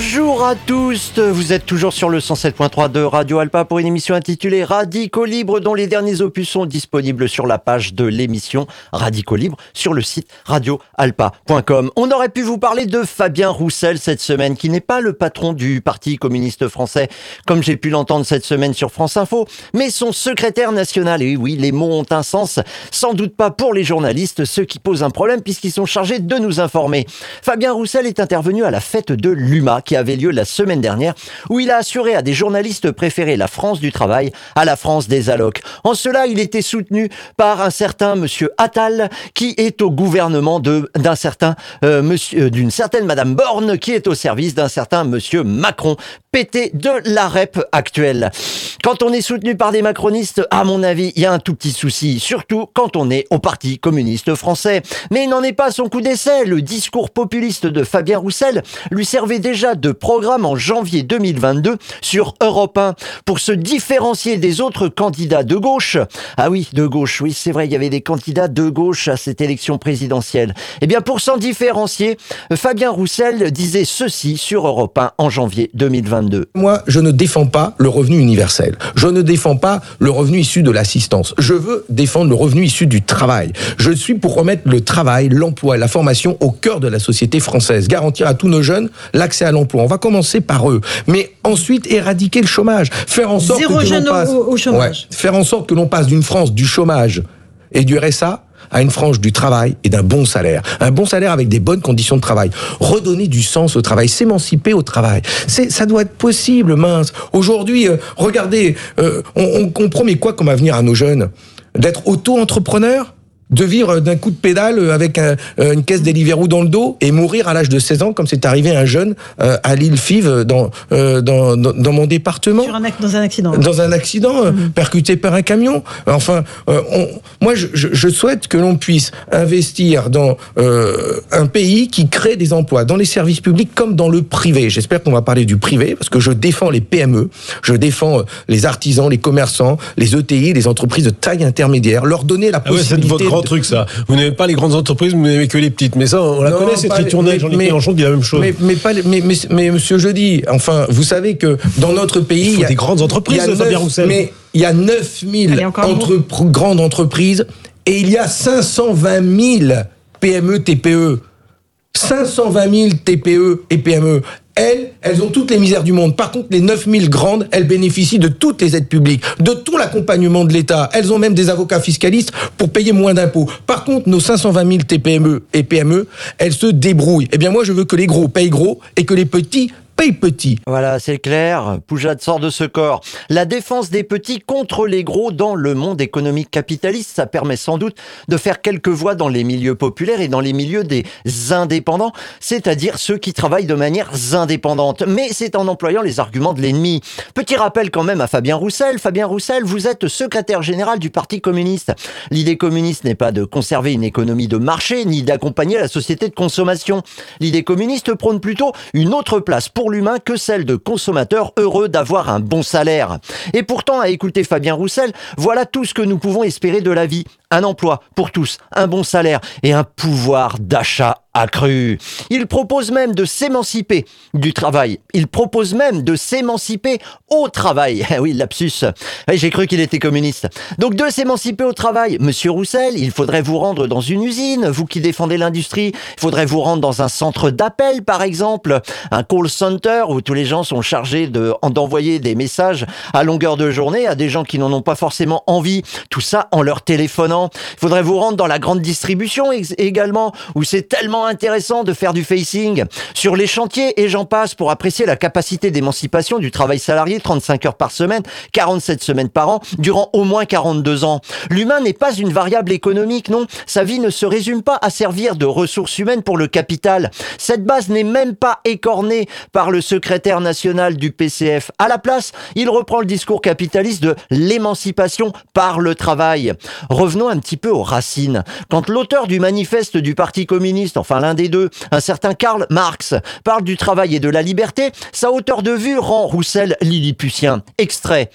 Bonjour à tous, vous êtes toujours sur le 107.3 de Radio Alpa pour une émission intitulée Radicaux Libre dont les derniers opus sont disponibles sur la page de l'émission Radicaux Libre sur le site radioalpa.com. On aurait pu vous parler de Fabien Roussel cette semaine qui n'est pas le patron du Parti communiste français comme j'ai pu l'entendre cette semaine sur France Info, mais son secrétaire national. Et oui, les mots ont un sens, sans doute pas pour les journalistes, ce qui pose un problème puisqu'ils sont chargés de nous informer. Fabien Roussel est intervenu à la fête de l'humain qui avait lieu la semaine dernière, où il a assuré à des journalistes préférés la France du travail à la France des allocs. En cela, il était soutenu par un certain monsieur Attal, qui est au gouvernement d'un certain euh, euh, d'une certaine madame Borne, qui est au service d'un certain monsieur Macron, pété de la rep actuelle. Quand on est soutenu par des macronistes, à mon avis, il y a un tout petit souci, surtout quand on est au Parti communiste français. Mais il n'en est pas son coup d'essai. Le discours populiste de Fabien Roussel lui servait déjà de programme en janvier 2022 sur Europe 1 pour se différencier des autres candidats de gauche. Ah oui, de gauche, oui, c'est vrai, il y avait des candidats de gauche à cette élection présidentielle. Eh bien, pour s'en différencier, Fabien Roussel disait ceci sur Europe 1 en janvier 2022. Moi, je ne défends pas le revenu universel. Je ne défends pas le revenu issu de l'assistance. Je veux défendre le revenu issu du travail. Je suis pour remettre le travail, l'emploi la formation au cœur de la société française. Garantir à tous nos jeunes l'accès à l'emploi. On va commencer par eux, mais ensuite éradiquer le chômage, faire en sorte que l'on passe, au, chômage. faire en sorte que l'on passe d'une France du chômage et du RSA à une frange du travail et d'un bon salaire. Un bon salaire avec des bonnes conditions de travail. Redonner du sens au travail, s'émanciper au travail. C'est, ça doit être possible, mince. Aujourd'hui, euh, regardez, euh, on, on promet quoi comme avenir à nos jeunes? D'être auto-entrepreneur? De vivre d'un coup de pédale avec euh, une caisse Deliveroo dans le dos et mourir à l'âge de 16 ans, comme c'est arrivé à un jeune euh, à l'île Five dans, euh, dans, dans, mon département. Sur un, dans un accident. Dans un accident, mhm. percuté par un camion. Enfin, on, moi, je, je, souhaite que l'on puisse investir dans un pays qui crée des emplois, dans les services publics comme dans le privé. J'espère qu'on va parler du privé, parce que je défends les PME, je défends les artisans, les commerçants, les ETI, les entreprises de taille intermédiaire, leur donner la possibilité... Ah ouais, truc, ça. Vous n'aimez pas les grandes entreprises, vous n'aimez que les petites. Mais ça, on la connaît, cette ritournelle. Jean-Luc Mélenchon dit la même chose. Mais, mais, pas, mais, mais, mais, monsieur Jeudi, enfin, vous savez que dans notre pays. Il y a des grandes entreprises, Fabien Roussel. Mais il y a 9000 entre, grandes entreprises et il y a 520 000 PME, TPE. 520 000 TPE et PME elles, elles ont toutes les misères du monde. Par contre, les 9000 grandes, elles bénéficient de toutes les aides publiques, de tout l'accompagnement de l'État. Elles ont même des avocats fiscalistes pour payer moins d'impôts. Par contre, nos 520 000 TPME et PME, elles se débrouillent. Eh bien, moi, je veux que les gros payent gros et que les petits paye petit. Voilà, c'est clair. Poujade sort de ce corps. La défense des petits contre les gros dans le monde économique capitaliste, ça permet sans doute de faire quelques voix dans les milieux populaires et dans les milieux des indépendants, c'est-à-dire ceux qui travaillent de manière indépendante. Mais c'est en employant les arguments de l'ennemi. Petit rappel quand même à Fabien Roussel. Fabien Roussel, vous êtes secrétaire général du Parti communiste. L'idée communiste n'est pas de conserver une économie de marché, ni d'accompagner la société de consommation. L'idée communiste prône plutôt une autre place pour l'humain que celle de consommateurs heureux d'avoir un bon salaire. Et pourtant, à écouter Fabien Roussel, voilà tout ce que nous pouvons espérer de la vie. Un emploi pour tous, un bon salaire et un pouvoir d'achat Il propose même de s'émanciper du travail. Il propose même de s'émanciper au travail. Eh oui, lapsus. J'ai cru qu'il était communiste. Donc de s'émanciper au travail. Monsieur Roussel, il faudrait vous rendre dans une usine, vous qui défendez l'industrie. Il faudrait vous rendre dans un centre d'appel, par exemple, un call center où tous les gens sont chargés de, d'envoyer des messages à longueur de journée à des gens qui n'en ont pas forcément envie. Tout ça en leur téléphonant. Il faudrait vous rendre dans la grande distribution également, où c'est tellement intéressant de faire du facing sur les chantiers et j'en passe pour apprécier la capacité d'émancipation du travail salarié 35 heures par semaine, 47 semaines par an, durant au moins 42 ans. L'humain n'est pas une variable économique, non. Sa vie ne se résume pas à servir de ressources humaines pour le capital. Cette base n'est même pas écornée par le secrétaire national du PCF. À la place, il reprend le discours capitaliste de l'émancipation par le travail. Revenons un petit peu aux racines. Quand l'auteur du manifeste du Parti communiste, enfin l'un des deux, un certain Karl Marx, parle du travail et de la liberté, sa hauteur de vue rend Roussel lilliputien. Extrait.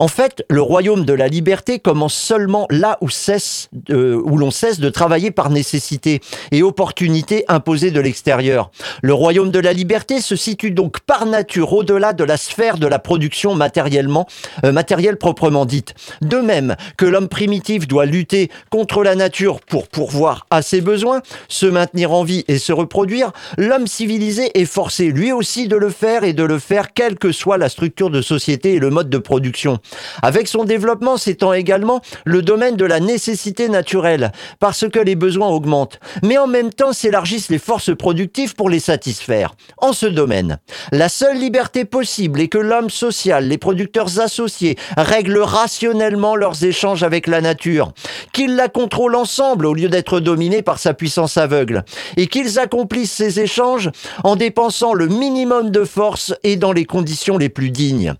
En fait, le royaume de la liberté commence seulement là où, cesse, où l'on cesse de travailler par nécessité et opportunité imposée de l'extérieur. Le royaume de la liberté se situe donc par nature au-delà de la sphère de la production matériellement, euh, matérielle proprement dite. De même que l'homme primitif doit lutter contre la nature pour pourvoir à ses besoins, se maintenir en vie et se reproduire, l'homme civilisé est forcé lui aussi de le faire et de le faire quelle que soit la structure de société et le mode de production. Avec son développement s'étend également le domaine de la nécessité naturelle, parce que les besoins augmentent, mais en même temps s'élargissent les forces productives pour les satisfaire. En ce domaine, la seule liberté possible est que l'homme social, les producteurs associés, règlent rationnellement leurs échanges avec la nature, qu'ils la contrôlent ensemble au lieu d'être dominés par sa puissance aveugle, et qu'ils accomplissent ces échanges en dépensant le minimum de force et dans les conditions les plus dignes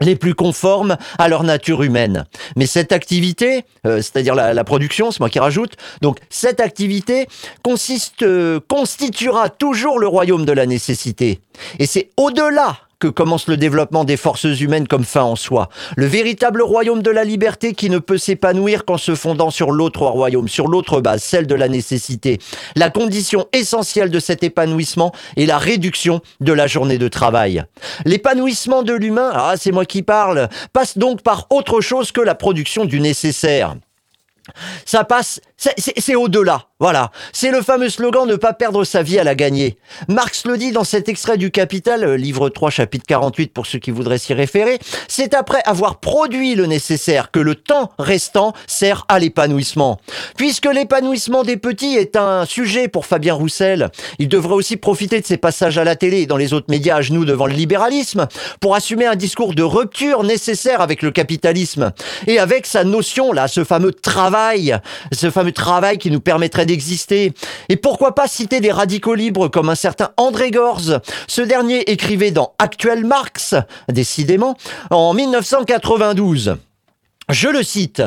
les plus conformes à leur nature humaine. Mais cette activité, euh, c'est-à-dire la, production, c'est moi qui rajoute, donc cette activité consiste, euh, constituera toujours le royaume de la nécessité. Et c'est au-delà que commence le développement des forces humaines comme fin en soi. Le véritable royaume de la liberté qui ne peut s'épanouir qu'en se fondant sur l'autre royaume, sur l'autre base, celle de la nécessité. La condition essentielle de cet épanouissement est la réduction de la journée de travail. L'épanouissement de l'humain, ah c'est moi qui parle, passe donc par autre chose que la production du nécessaire. Ça passe, c'est au-delà. Voilà, c'est le fameux slogan ne pas perdre sa vie à la gagner. Marx le dit dans cet extrait du Capital, euh, livre 3, chapitre 48 pour ceux qui voudraient s'y référer. C'est après avoir produit le nécessaire que le temps restant sert à l'épanouissement. Puisque l'épanouissement des petits est un sujet pour Fabien Roussel, il devrait aussi profiter de ses passages à la télé et dans les autres médias à genoux devant le libéralisme pour assumer un discours de rupture nécessaire avec le capitalisme et avec sa notion là, ce fameux travail, ce fameux travail qui nous permettrait d'exister. Et pourquoi pas citer des radicaux libres comme un certain André Gorz. Ce dernier écrivait dans Actuel Marx, décidément, en 1992. Je le cite.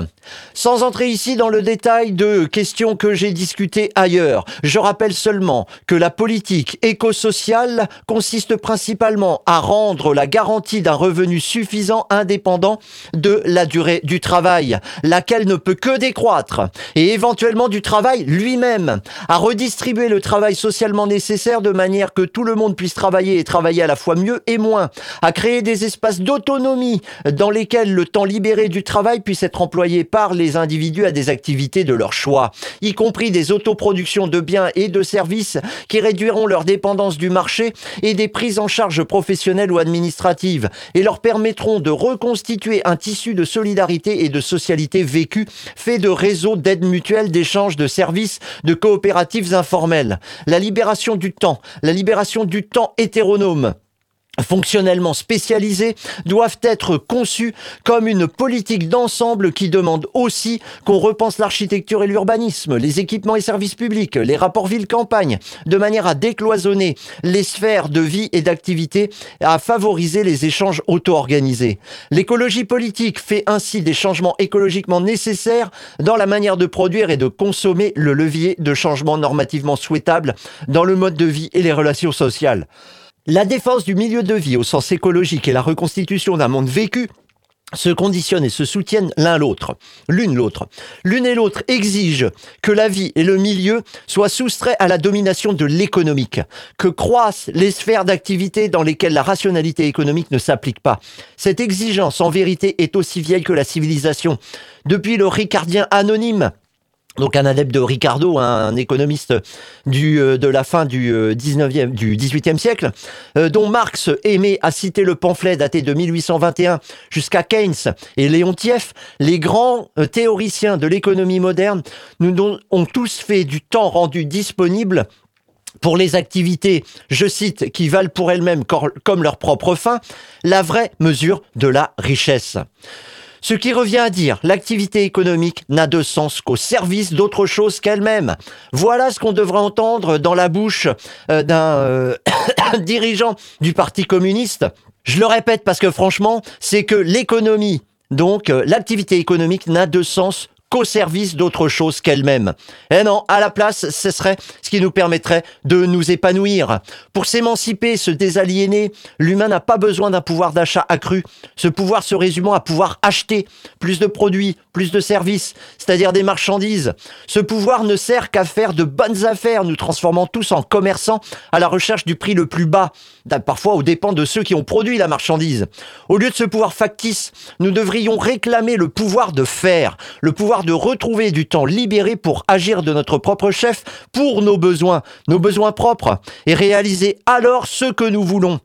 Sans entrer ici dans le détail de questions que j'ai discutées ailleurs, je rappelle seulement que la politique éco-sociale consiste principalement à rendre la garantie d'un revenu suffisant indépendant de la durée du travail, laquelle ne peut que décroître, et éventuellement du travail lui-même, à redistribuer le travail socialement nécessaire de manière que tout le monde puisse travailler et travailler à la fois mieux et moins, à créer des espaces d'autonomie dans lesquels le temps libéré du travail puisse être employé par les individus à des activités de leur choix, y compris des autoproductions de biens et de services qui réduiront leur dépendance du marché et des prises en charge professionnelles ou administratives et leur permettront de reconstituer un tissu de solidarité et de socialité vécue fait de réseaux d'aide mutuelle, d'échanges de services, de coopératives informelles. La libération du temps, la libération du temps hétéronome, fonctionnellement spécialisés doivent être conçus comme une politique d'ensemble qui demande aussi qu'on repense l'architecture et l'urbanisme, les équipements et services publics, les rapports ville-campagne, de manière à décloisonner les sphères de vie et d'activité et à favoriser les échanges auto-organisés. L'écologie politique fait ainsi des changements écologiquement nécessaires dans la manière de produire et de consommer le levier de changement normativement souhaitable dans le mode de vie et les relations sociales. La défense du milieu de vie au sens écologique et la reconstitution d'un monde vécu se conditionnent et se soutiennent l'un l'autre, l'une l'autre. L'une et l'autre exigent que la vie et le milieu soient soustraits à la domination de l'économique, que croissent les sphères d'activité dans lesquelles la rationalité économique ne s'applique pas. Cette exigence, en vérité, est aussi vieille que la civilisation. Depuis le Ricardien anonyme, donc un adepte de Ricardo, un économiste du, euh, de la fin du 19e, euh, du 18e siècle, euh, dont Marx aimait à citer le pamphlet daté de 1821 jusqu'à Keynes et Léontieff, les grands théoriciens de l'économie moderne nous ont tous fait du temps rendu disponible pour les activités, je cite, qui valent pour elles-mêmes comme leur propre fin, la vraie mesure de la richesse. Ce qui revient à dire, l'activité économique n'a de sens qu'au service d'autre chose qu'elle-même. Voilà ce qu'on devrait entendre dans la bouche euh, d'un euh, dirigeant du Parti communiste. Je le répète parce que franchement, c'est que l'économie, donc euh, l'activité économique n'a de sens qu'au service d'autre chose qu'elle-même. Eh non, à la place, ce serait ce qui nous permettrait de nous épanouir. Pour s'émanciper, se désaliéner, l'humain n'a pas besoin d'un pouvoir d'achat accru. Ce pouvoir se résumant à pouvoir acheter plus de produits, plus de services, c'est-à-dire des marchandises. Ce pouvoir ne sert qu'à faire de bonnes affaires, nous transformant tous en commerçants à la recherche du prix le plus bas, parfois aux dépens de ceux qui ont produit la marchandise. Au lieu de ce pouvoir factice, nous devrions réclamer le pouvoir de faire, le pouvoir de retrouver du temps libéré pour agir de notre propre chef pour nos besoins, nos besoins propres, et réaliser alors ce que nous voulons.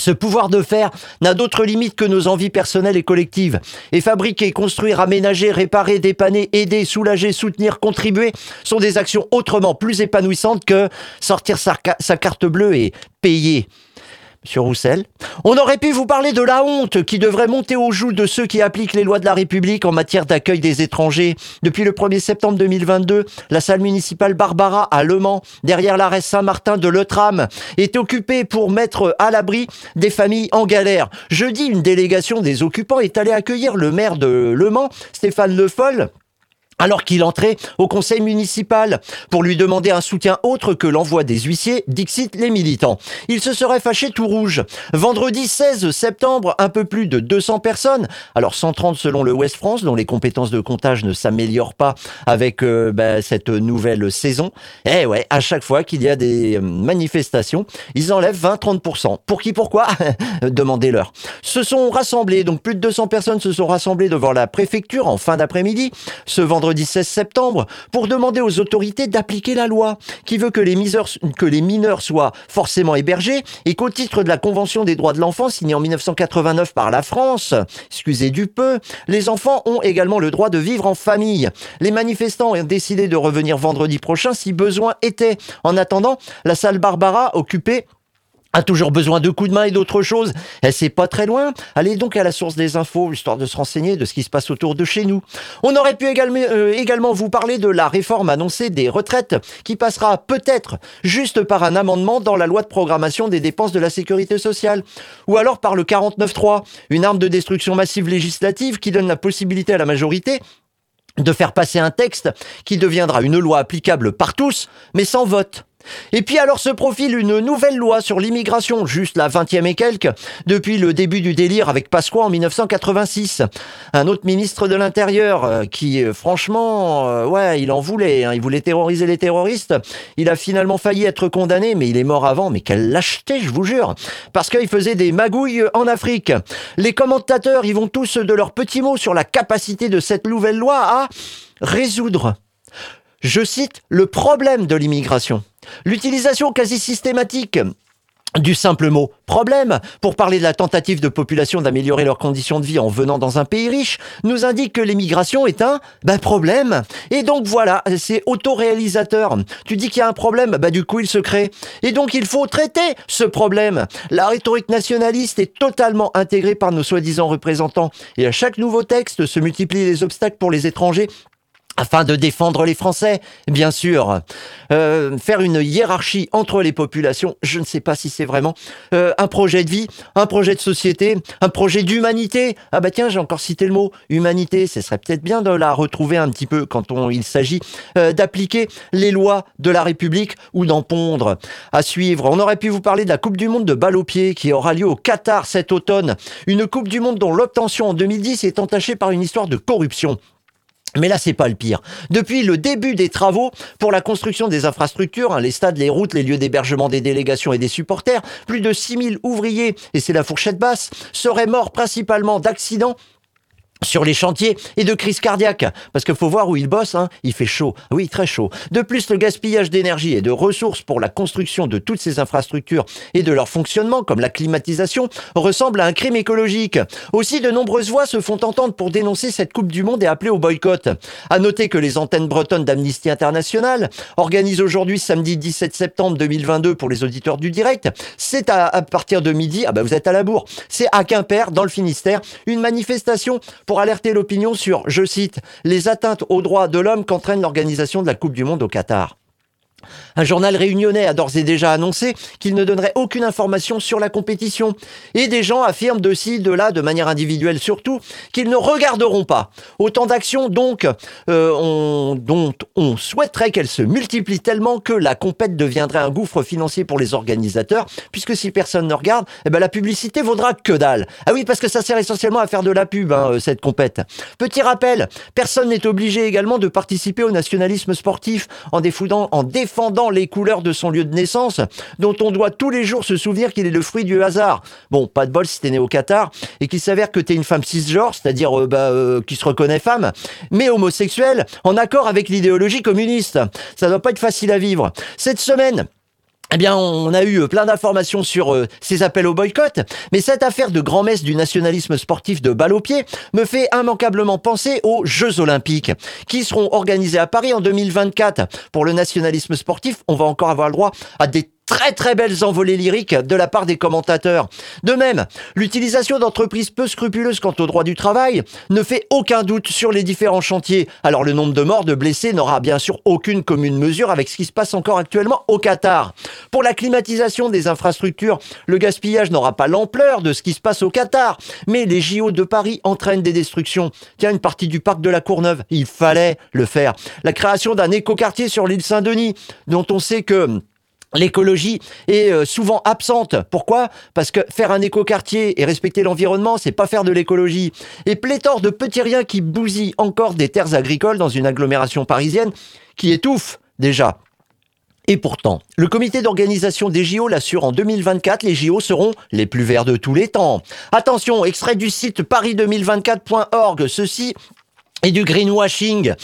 Ce pouvoir de faire n'a d'autre limite que nos envies personnelles et collectives. Et fabriquer, construire, aménager, réparer, dépanner, aider, soulager, soutenir, contribuer sont des actions autrement plus épanouissantes que sortir sa, sa carte bleue et payer. Roussel. On aurait pu vous parler de la honte qui devrait monter aux joues de ceux qui appliquent les lois de la République en matière d'accueil des étrangers. Depuis le 1er septembre 2022, la salle municipale Barbara à Le Mans, derrière l'arrêt Saint-Martin de Leutram, est occupée pour mettre à l'abri des familles en galère. Jeudi, une délégation des occupants est allée accueillir le maire de Le Mans, Stéphane Le Foll, alors qu'il entrait au conseil municipal pour lui demander un soutien autre que l'envoi des huissiers, dixit les militants. Il se serait fâché tout rouge. Vendredi 16 septembre, un peu plus de 200 personnes, alors 130 selon le West France, dont les compétences de comptage ne s'améliorent pas avec euh, bah, cette nouvelle saison. Eh ouais, à chaque fois qu'il y a des euh, manifestations, ils enlèvent 20-30%. Pour qui, pourquoi Demandez-leur. Se sont rassemblés, donc plus de 200 personnes se sont rassemblées devant la préfecture en fin d'après-midi, ce vendredi 16 septembre pour demander aux autorités d'appliquer la loi qui veut que les, que les mineurs soient forcément hébergés et qu'au titre de la Convention des droits de l'enfant signée en 1989 par la France, excusez du peu, les enfants ont également le droit de vivre en famille. Les manifestants ont décidé de revenir vendredi prochain si besoin était. En attendant, la salle Barbara occupée a toujours besoin de coups de main et d'autres choses. Elle c'est pas très loin. Allez donc à la source des infos, histoire de se renseigner de ce qui se passe autour de chez nous. On aurait pu également, euh, également vous parler de la réforme annoncée des retraites, qui passera peut-être juste par un amendement dans la loi de programmation des dépenses de la sécurité sociale. Ou alors par le 49.3, une arme de destruction massive législative qui donne la possibilité à la majorité de faire passer un texte qui deviendra une loi applicable par tous, mais sans vote. Et puis alors se profile une nouvelle loi sur l'immigration, juste la 20e et quelques, depuis le début du délire avec Pasqua en 1986. Un autre ministre de l'Intérieur euh, qui, euh, franchement, euh, ouais, il en voulait, hein, il voulait terroriser les terroristes. Il a finalement failli être condamné, mais il est mort avant. Mais quelle lâcheté, je vous jure Parce qu'il faisait des magouilles en Afrique. Les commentateurs, ils vont tous de leurs petits mots sur la capacité de cette nouvelle loi à résoudre je cite, le problème de l'immigration. L'utilisation quasi systématique du simple mot problème pour parler de la tentative de population d'améliorer leurs conditions de vie en venant dans un pays riche nous indique que l'immigration est un bah, problème. Et donc voilà, c'est autoréalisateur. Tu dis qu'il y a un problème, bah du coup il se crée. Et donc il faut traiter ce problème. La rhétorique nationaliste est totalement intégrée par nos soi-disant représentants. Et à chaque nouveau texte se multiplient les obstacles pour les étrangers afin de défendre les Français, bien sûr. Euh, faire une hiérarchie entre les populations, je ne sais pas si c'est vraiment euh, un projet de vie, un projet de société, un projet d'humanité. Ah bah tiens, j'ai encore cité le mot humanité, ce serait peut-être bien de la retrouver un petit peu quand on, il s'agit euh, d'appliquer les lois de la République ou d'en pondre. À suivre, on aurait pu vous parler de la Coupe du Monde de balle au pied qui aura lieu au Qatar cet automne. Une Coupe du Monde dont l'obtention en 2010 est entachée par une histoire de corruption. Mais là, c'est pas le pire. Depuis le début des travaux pour la construction des infrastructures, hein, les stades, les routes, les lieux d'hébergement des délégations et des supporters, plus de 6000 ouvriers, et c'est la fourchette basse, seraient morts principalement d'accidents sur les chantiers et de crise cardiaque. Parce qu'il faut voir où il bosse, hein. il fait chaud. Oui, très chaud. De plus, le gaspillage d'énergie et de ressources pour la construction de toutes ces infrastructures et de leur fonctionnement, comme la climatisation, ressemble à un crime écologique. Aussi, de nombreuses voix se font entendre pour dénoncer cette Coupe du Monde et appeler au boycott. À noter que les antennes bretonnes d'Amnesty International organisent aujourd'hui, samedi 17 septembre 2022, pour les auditeurs du direct, c'est à, partir de midi, ah bah vous êtes à la bourre, c'est à Quimper, dans le Finistère, une manifestation pour alerter l'opinion sur, je cite, les atteintes aux droits de l'homme qu'entraîne l'organisation de la Coupe du Monde au Qatar. Un journal réunionnais a d'ores et déjà annoncé qu'il ne donnerait aucune information sur la compétition. Et des gens affirment de ci, de là, de manière individuelle surtout, qu'ils ne regarderont pas. Autant d'actions donc euh, dont on souhaiterait qu'elles se multiplient tellement que la compète deviendrait un gouffre financier pour les organisateurs, puisque si personne ne regarde, eh ben la publicité vaudra que dalle. Ah oui, parce que ça sert essentiellement à faire de la pub, hein, euh, cette compète. Petit rappel, personne n'est obligé également de participer au nationalisme sportif en défendant, en défendant défendant les couleurs de son lieu de naissance, dont on doit tous les jours se souvenir qu'il est le fruit du hasard. Bon, pas de bol si t'es né au Qatar, et qu'il s'avère que t'es une femme cisgenre, c'est-à-dire euh, bah, euh, qui se reconnaît femme, mais homosexuelle, en accord avec l'idéologie communiste. Ça doit pas être facile à vivre. Cette semaine, eh bien, on a eu euh, plein d'informations sur euh, ces appels au boycott, mais cette affaire de grand-messe du nationalisme sportif de balle au pied me fait immanquablement penser aux Jeux Olympiques, qui seront organisés à Paris en 2024. Pour le nationalisme sportif, on va encore avoir droit à des très très belles envolées lyriques de la part des commentateurs. De même, l'utilisation d'entreprises peu scrupuleuses quant au droit du travail ne fait aucun doute sur les différents chantiers. Alors le nombre de morts, de blessés n'aura bien sûr aucune commune mesure avec ce qui se passe encore actuellement au Qatar. Pour la climatisation des infrastructures, le gaspillage n'aura pas l'ampleur de ce qui se passe au Qatar, mais les JO de Paris entraînent des destructions. Tiens, une partie du parc de la Courneuve, il fallait le faire. La création d'un écoquartier sur l'île Saint-Denis, dont on sait que L'écologie est euh, souvent absente. Pourquoi? Parce que faire un écoquartier et respecter l'environnement, c'est pas faire de l'écologie. Et pléthore de petits riens qui bousillent encore des terres agricoles dans une agglomération parisienne qui étouffe déjà. Et pourtant, le comité d'organisation des JO l'assure en 2024, les JO seront les plus verts de tous les temps. Attention, extrait du site paris2024.org, ceci et du greenwashing.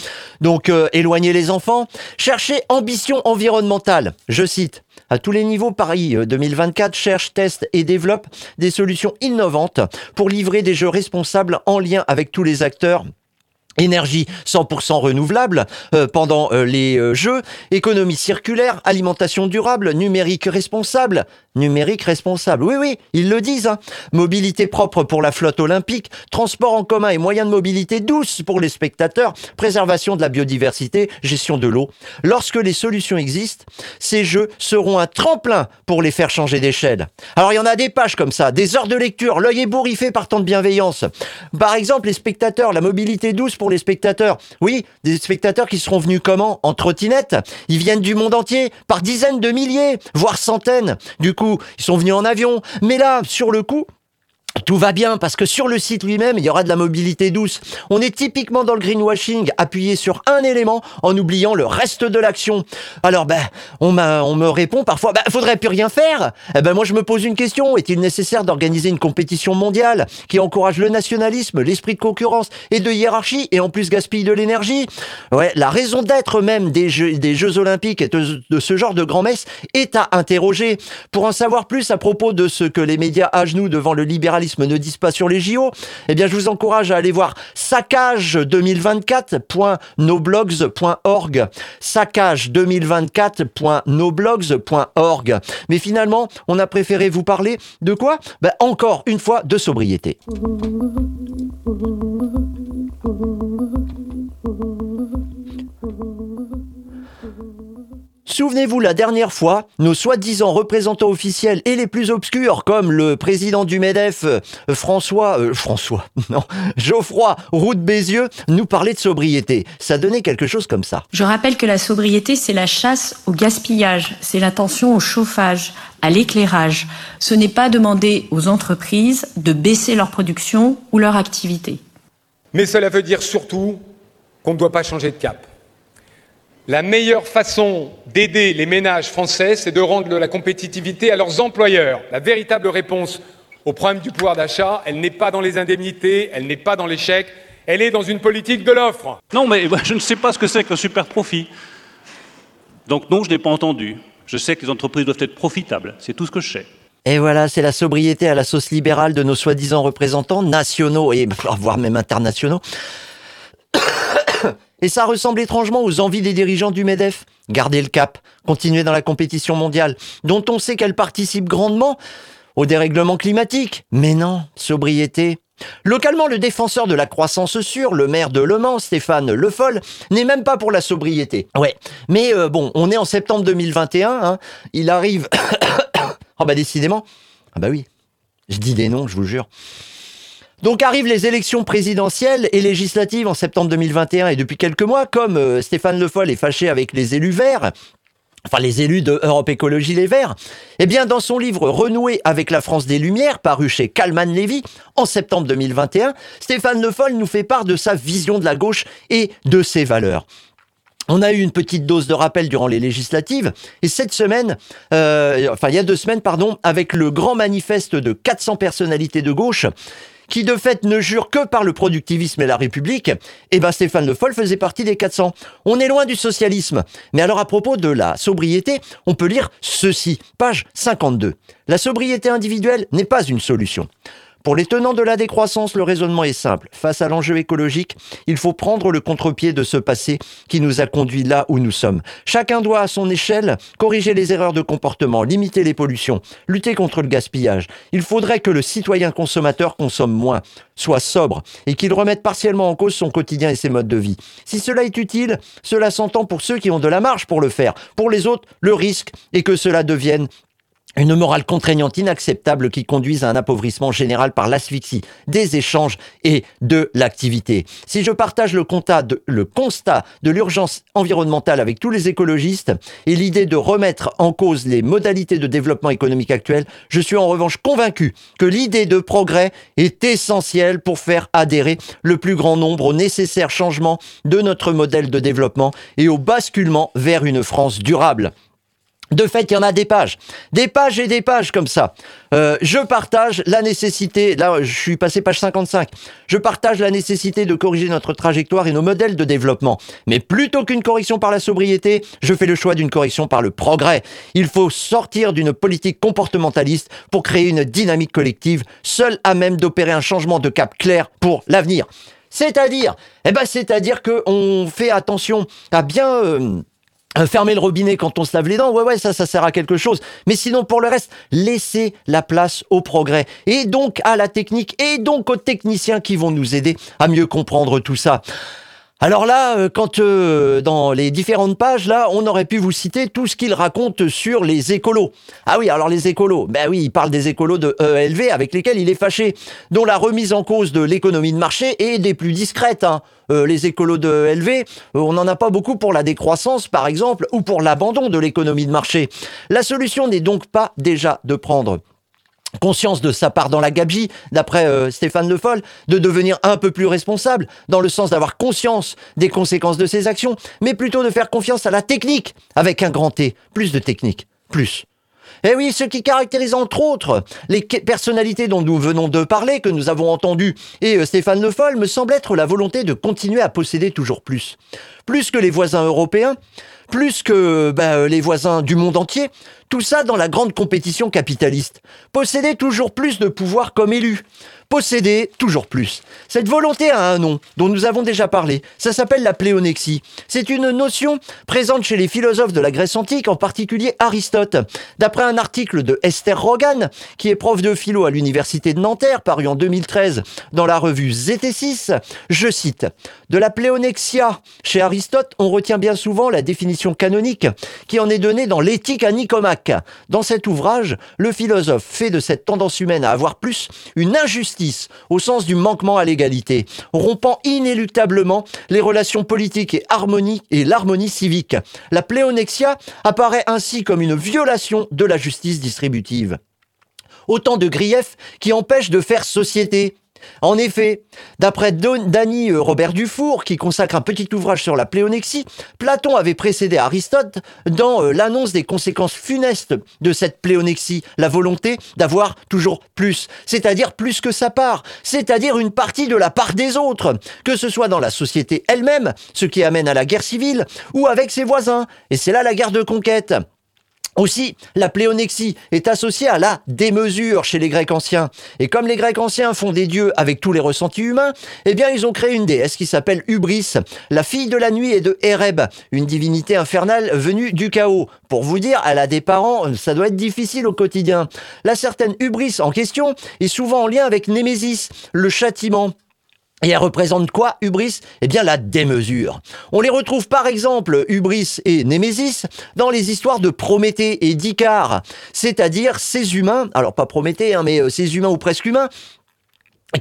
Donc euh, éloigner les enfants, chercher ambition environnementale. Je cite à tous les niveaux, Paris 2024 euh, cherche, teste et développe des solutions innovantes pour livrer des jeux responsables en lien avec tous les acteurs énergie 100% renouvelable euh, pendant euh, les Jeux, économie circulaire, alimentation durable, numérique responsable, numérique responsable. Oui, oui, ils le disent. Hein. Mobilité propre pour la flotte olympique, transport en commun et moyens de mobilité douce pour les spectateurs, préservation de la biodiversité, gestion de l'eau. Lorsque les solutions existent, ces Jeux seront un tremplin pour les faire changer d'échelle. Alors il y en a des pages comme ça, des heures de lecture, l'œil ébouriffé par tant de bienveillance. Par exemple, les spectateurs, la mobilité douce pour les spectateurs. Oui, des spectateurs qui seront venus comment? En trottinette? Ils viennent du monde entier, par dizaines de milliers, voire centaines. Du coup, ils sont venus en avion. Mais là, sur le coup, tout va bien parce que sur le site lui-même, il y aura de la mobilité douce. On est typiquement dans le greenwashing, appuyé sur un élément en oubliant le reste de l'action. Alors ben, on, on me répond parfois, ben, faudrait plus rien faire. Eh ben moi je me pose une question, est-il nécessaire d'organiser une compétition mondiale qui encourage le nationalisme, l'esprit de concurrence et de hiérarchie et en plus gaspille de l'énergie? Ouais, la raison d'être même des Jeux, Olympiques et de, de ce genre de grand-messe est à interroger. Pour en savoir plus à propos de ce que les médias à genoux devant le libéralisme ne disent pas sur les JO, eh bien, je vous encourage à aller voir saccage2024.noblogs.org. Saccage2024.noblogs.org. Mais finalement, on a préféré vous parler de quoi? Ben, Encore une fois, de sobriété. Souvenez-vous, la dernière fois, nos soi-disant représentants officiels et les plus obscurs, comme le président du MEDEF, euh, François, euh, François, non, Geoffroy Roux Bézieux, nous parlaient de sobriété. Ça donnait quelque chose comme ça. Je rappelle que la sobriété, c'est la chasse au gaspillage, c'est l'attention au chauffage, à l'éclairage. Ce n'est pas demander aux entreprises de baisser leur production ou leur activité. Mais cela veut dire surtout qu'on ne doit pas changer de cap. La meilleure façon d'aider les ménages français, c'est de rendre de la compétitivité à leurs employeurs. La véritable réponse au problème du pouvoir d'achat, elle n'est pas dans les indemnités, elle n'est pas dans les chèques, elle est dans une politique de l'offre. Non, mais je ne sais pas ce que c'est qu'un super profit. Donc non, je n'ai pas entendu. Je sais que les entreprises doivent être profitables, c'est tout ce que je sais. Et voilà, c'est la sobriété à la sauce libérale de nos soi-disant représentants nationaux et voire même internationaux. Et ça ressemble étrangement aux envies des dirigeants du MEDEF. Garder le cap, continuer dans la compétition mondiale, dont on sait qu'elle participe grandement au dérèglement climatique. Mais non, sobriété, Localement, le défenseur de la croissance sûre, le maire de Le Mans, Stéphane Le Foll, n'est même pas pour la sobriété. Ouais, mais euh, bon, on est en septembre 2021, hein. il arrive... oh bah décidément, ah bah oui, je dis des noms, je vous jure. Donc arrivent les élections présidentielles et législatives en septembre 2021 et depuis quelques mois, comme euh, Stéphane Le Foll est fâché avec les élus verts, enfin les élus de Europe Écologie Les Verts, eh bien dans son livre Renouer avec la France des Lumières, paru chez Kalman Levy en septembre 2021, Stéphane Le Foll nous fait part de sa vision de la gauche et de ses valeurs. On a eu une petite dose de rappel durant les législatives et cette semaine, euh, enfin il y a deux semaines pardon, avec le grand manifeste de 400 personnalités de gauche, qui de fait ne jure que par le productivisme et la République, eh ben Stéphane Le Foll faisait partie des 400. On est loin du socialisme. Mais alors à propos de la sobriété, on peut lire ceci, page 52. La sobriété individuelle n'est pas une solution. Pour les tenants de la décroissance, le raisonnement est simple. Face à l'enjeu écologique, il faut prendre le contre-pied de ce passé qui nous a conduits là où nous sommes. Chacun doit, à son échelle, corriger les erreurs de comportement, limiter les pollutions, lutter contre le gaspillage. Il faudrait que le citoyen consommateur consomme moins, soit sobre, et qu'il remette partiellement en cause son quotidien et ses modes de vie. Si cela est utile, cela s'entend pour ceux qui ont de la marge pour le faire. Pour les autres, le risque est que cela devienne une morale contraignante inacceptable qui conduise à un appauvrissement général par l'asphyxie des échanges et de l'activité. Si je partage le, constat de l'urgence environnementale avec tous les écologistes et l'idée de remettre en cause les modalités de développement économique actuelles, je suis en revanche convaincu que l'idée de progrès est essentielle pour faire adhérer le plus grand nombre au nécessaire changement de notre modèle de développement et au basculement vers une France durable. De fait, il y en a des pages, des pages et des pages comme ça. Euh, je partage la nécessité, là je suis passé page 55, je partage la nécessité de corriger notre trajectoire et nos modèles de développement. Mais plutôt qu'une correction par la sobriété, je fais le choix d'une correction par le progrès. Il faut sortir d'une politique comportementaliste pour créer une dynamique collective, seule à même d'opérer un changement de cap clair pour l'avenir. C'est-à-dire, eh ben, c'est-à-dire qu'on fait attention à bien... Euh, fermer le robinet quand on se lave les dents, ouais, ouais, ça, ça sert à quelque chose. Mais sinon, pour le reste, laissez la place au progrès. Et donc à la technique, et donc aux techniciens qui vont nous aider à mieux comprendre tout ça. Alors là, euh, quand euh, dans les différentes pages, là, on aurait pu vous citer tout ce qu'il raconte sur les écolos. Ah oui, alors les écolos, ben oui, il parle des écolos de ELV avec lesquels il est fâché, dont la remise en cause de l'économie de marché est des plus discrètes. Hein. Euh, les écolos de ELV, on n'en a pas beaucoup pour la décroissance, par exemple, ou pour l'abandon de l'économie de marché. La solution n'est donc pas déjà de prendre conscience de sa part dans la gabegie, d'après euh, Stéphane Le Foll, de devenir un peu plus responsable, dans le sens d'avoir conscience des conséquences de ses actions, mais plutôt de faire confiance à la technique, avec un grand T, plus de technique, plus. Eh oui, ce qui caractérise entre autres les personnalités dont nous venons de parler, que nous avons entendues, et euh, Stéphane Le Foll, me semble être la volonté de continuer à posséder toujours plus. Plus que les voisins européens, plus que ben, euh, les voisins du monde entier, tout ça dans la grande compétition capitaliste. Posséder toujours plus de pouvoir comme élu. Posséder toujours plus. Cette volonté a un nom, dont nous avons déjà parlé. Ça s'appelle la pléonexie. C'est une notion présente chez les philosophes de la Grèce antique, en particulier Aristote. D'après un article de Esther Rogan, qui est prof de philo à l'université de Nanterre, paru en 2013 dans la revue ZT6, je cite, De la pléonexia, chez Aristote, on retient bien souvent la définition canonique qui en est donnée dans l'éthique à Nicomaque. Dans cet ouvrage, le philosophe fait de cette tendance humaine à avoir plus une injustice au sens du manquement à l'égalité, rompant inéluctablement les relations politiques et, et l'harmonie civique. La pléonexia apparaît ainsi comme une violation de la justice distributive. Autant de griefs qui empêchent de faire société, en effet, d'après Danny euh, Robert Dufour, qui consacre un petit ouvrage sur la pléonexie, Platon avait précédé Aristote dans euh, l'annonce des conséquences funestes de cette pléonexie, la volonté d'avoir toujours plus, c'est-à-dire plus que sa part, c'est-à-dire une partie de la part des autres, que ce soit dans la société elle-même, ce qui amène à la guerre civile, ou avec ses voisins, et c'est là la guerre de conquête. Aussi, la pléonexie est associée à la démesure chez les Grecs anciens. Et comme les Grecs anciens font des dieux avec tous les ressentis humains, eh bien ils ont créé une déesse qui s'appelle Hubris, la fille de la nuit et de Ereb, une divinité infernale venue du chaos. Pour vous dire, elle a des parents, ça doit être difficile au quotidien. La certaine Hubris en question est souvent en lien avec Némésis, le châtiment. Et elle représente quoi, Hubris? Eh bien, la démesure. On les retrouve par exemple, Hubris et Némésis, dans les histoires de Prométhée et d'Icare, c'est-à-dire ces humains, alors pas Prométhée, hein, mais euh, ces humains ou presque humains,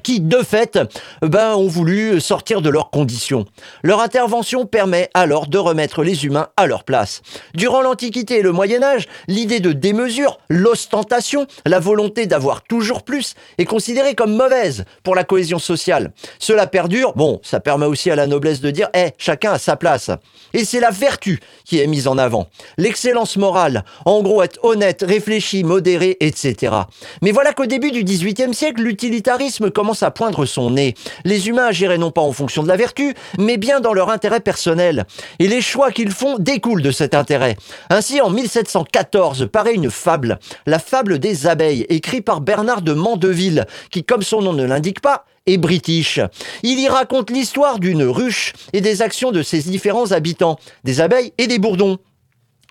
qui, de fait, ben, ont voulu sortir de leurs conditions. Leur intervention permet alors de remettre les humains à leur place. Durant l'Antiquité et le Moyen Âge, l'idée de démesure, l'ostentation, la volonté d'avoir toujours plus, est considérée comme mauvaise pour la cohésion sociale. Cela perdure, bon, ça permet aussi à la noblesse de dire, eh, chacun a sa place. Et c'est la vertu qui est mise en avant. L'excellence morale, en gros, être honnête, réfléchi, modéré, etc. Mais voilà qu'au début du XVIIIe siècle, l'utilitarisme commence à poindre son nez. Les humains agiraient non pas en fonction de la vertu, mais bien dans leur intérêt personnel. Et les choix qu'ils font découlent de cet intérêt. Ainsi, en 1714, paraît une fable, la fable des abeilles, écrite par Bernard de Mandeville, qui, comme son nom ne l'indique pas, est british. Il y raconte l'histoire d'une ruche et des actions de ses différents habitants, des abeilles et des bourdons.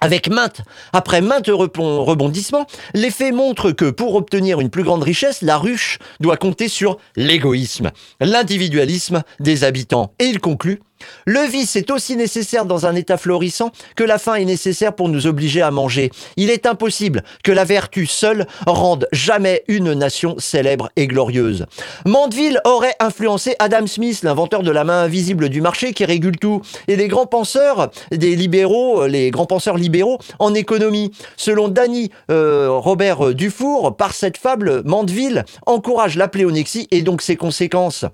Avec maintes, après maintes rebondissements, l'effet montre que pour obtenir une plus grande richesse, la ruche doit compter sur l'égoïsme, l'individualisme des habitants. Et il conclut le vice est aussi nécessaire dans un état florissant que la faim est nécessaire pour nous obliger à manger. Il est impossible que la vertu seule rende jamais une nation célèbre et glorieuse. Mandeville aurait influencé Adam Smith, l'inventeur de la main invisible du marché qui régule tout, et les grands penseurs des libéraux, les grands penseurs libéraux en économie. Selon Danny euh, Robert Dufour, par cette fable, Mandeville encourage la pléonexie et donc ses conséquences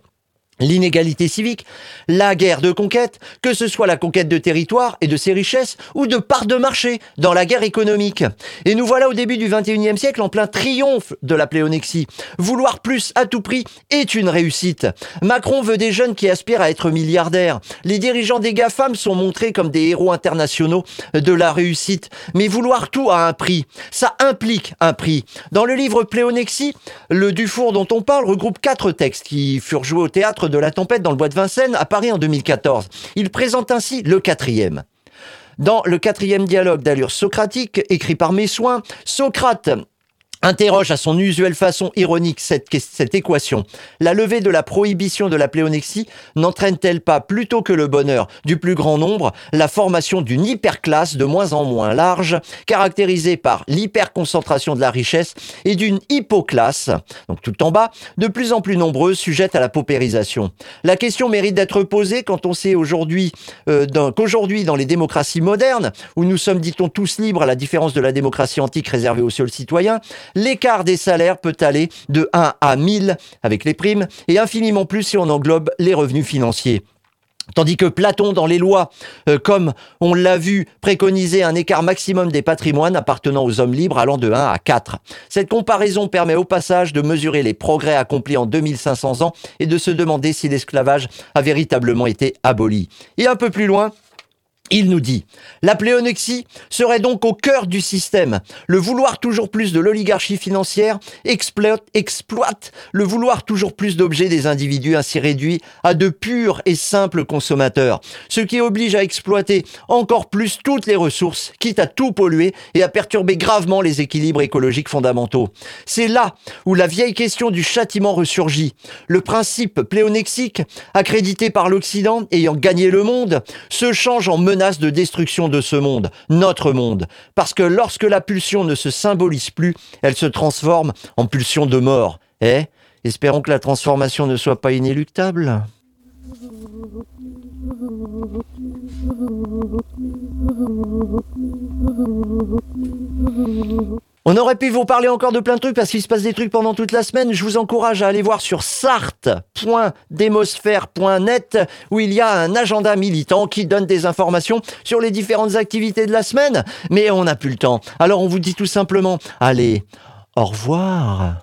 l'inégalité civique, la guerre de conquête, que ce soit la conquête de territoire et de ses richesses ou de parts de marché dans la guerre économique. Et nous voilà au début du 21e siècle en plein triomphe de la pléonexie. Vouloir plus à tout prix est une réussite. Macron veut des jeunes qui aspirent à être milliardaires. Les dirigeants des GAFAM sont montrés comme des héros internationaux de la réussite. Mais vouloir tout à un prix, ça implique un prix. Dans le livre Pléonexie, le Dufour dont on parle regroupe quatre textes qui furent joués au théâtre de la tempête dans le bois de Vincennes Paris en 2014. Il présente ainsi le quatrième. Dans le quatrième dialogue d'allure socratique, écrit par mes soins, Socrate interroge à son usuelle façon ironique cette, cette équation. La levée de la prohibition de la pléonexie n'entraîne-t-elle pas plutôt que le bonheur du plus grand nombre la formation d'une hyperclasse de moins en moins large, caractérisée par l'hyperconcentration de la richesse et d'une hypoclasse, donc tout en bas, de plus en plus nombreuse, sujette à la paupérisation? La question mérite d'être posée quand on sait aujourd'hui euh, qu'aujourd'hui dans les démocraties modernes, où nous sommes dit-on tous libres à la différence de la démocratie antique réservée aux seuls citoyens, l'écart des salaires peut aller de 1 à 1000 avec les primes et infiniment plus si on englobe les revenus financiers. Tandis que Platon, dans les lois, euh, comme on l'a vu, préconisait un écart maximum des patrimoines appartenant aux hommes libres allant de 1 à 4. Cette comparaison permet au passage de mesurer les progrès accomplis en 2500 ans et de se demander si l'esclavage a véritablement été aboli. Et un peu plus loin, il nous dit, la pléonexie serait donc au cœur du système. Le vouloir toujours plus de l'oligarchie financière exploite, exploite le vouloir toujours plus d'objets des individus ainsi réduits à de purs et simples consommateurs, ce qui oblige à exploiter encore plus toutes les ressources, quitte à tout polluer et à perturber gravement les équilibres écologiques fondamentaux. C'est là où la vieille question du châtiment ressurgit. Le principe pléonexique, accrédité par l'Occident ayant gagné le monde, se change en menace de destruction de ce monde, notre monde. Parce que lorsque la pulsion ne se symbolise plus, elle se transforme en pulsion de mort. Eh Espérons que la transformation ne soit pas inéluctable. On aurait pu vous parler encore de plein de trucs parce qu'il se passe des trucs pendant toute la semaine. Je vous encourage à aller voir sur sart.demosphère.net où il y a un agenda militant qui donne des informations sur les différentes activités de la semaine. Mais on n'a plus le temps. Alors on vous dit tout simplement, allez, au revoir.